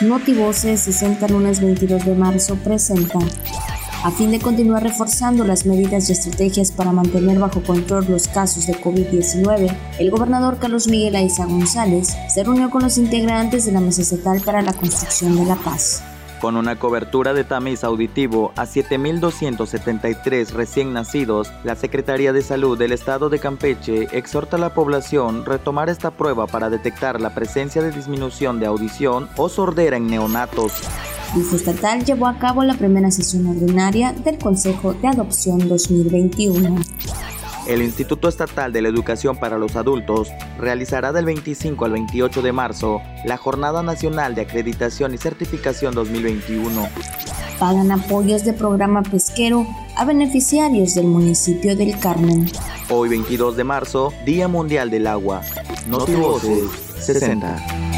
Notivoces 60 lunes 22 de marzo presenta. A fin de continuar reforzando las medidas y estrategias para mantener bajo control los casos de COVID-19, el gobernador Carlos Miguel Aiza González se reunió con los integrantes de la Mesa Estatal para la Construcción de la Paz. Con una cobertura de tamiz auditivo a 7.273 recién nacidos, la Secretaría de Salud del Estado de Campeche exhorta a la población retomar esta prueba para detectar la presencia de disminución de audición o sordera en neonatos. El estatal llevó a cabo la primera sesión ordinaria del Consejo de Adopción 2021 el Instituto Estatal de la Educación para los Adultos realizará del 25 al 28 de marzo la Jornada Nacional de Acreditación y Certificación 2021. Pagan apoyos de programa pesquero a beneficiarios del municipio del Carmen. Hoy 22 de marzo, Día Mundial del Agua. Voces 60.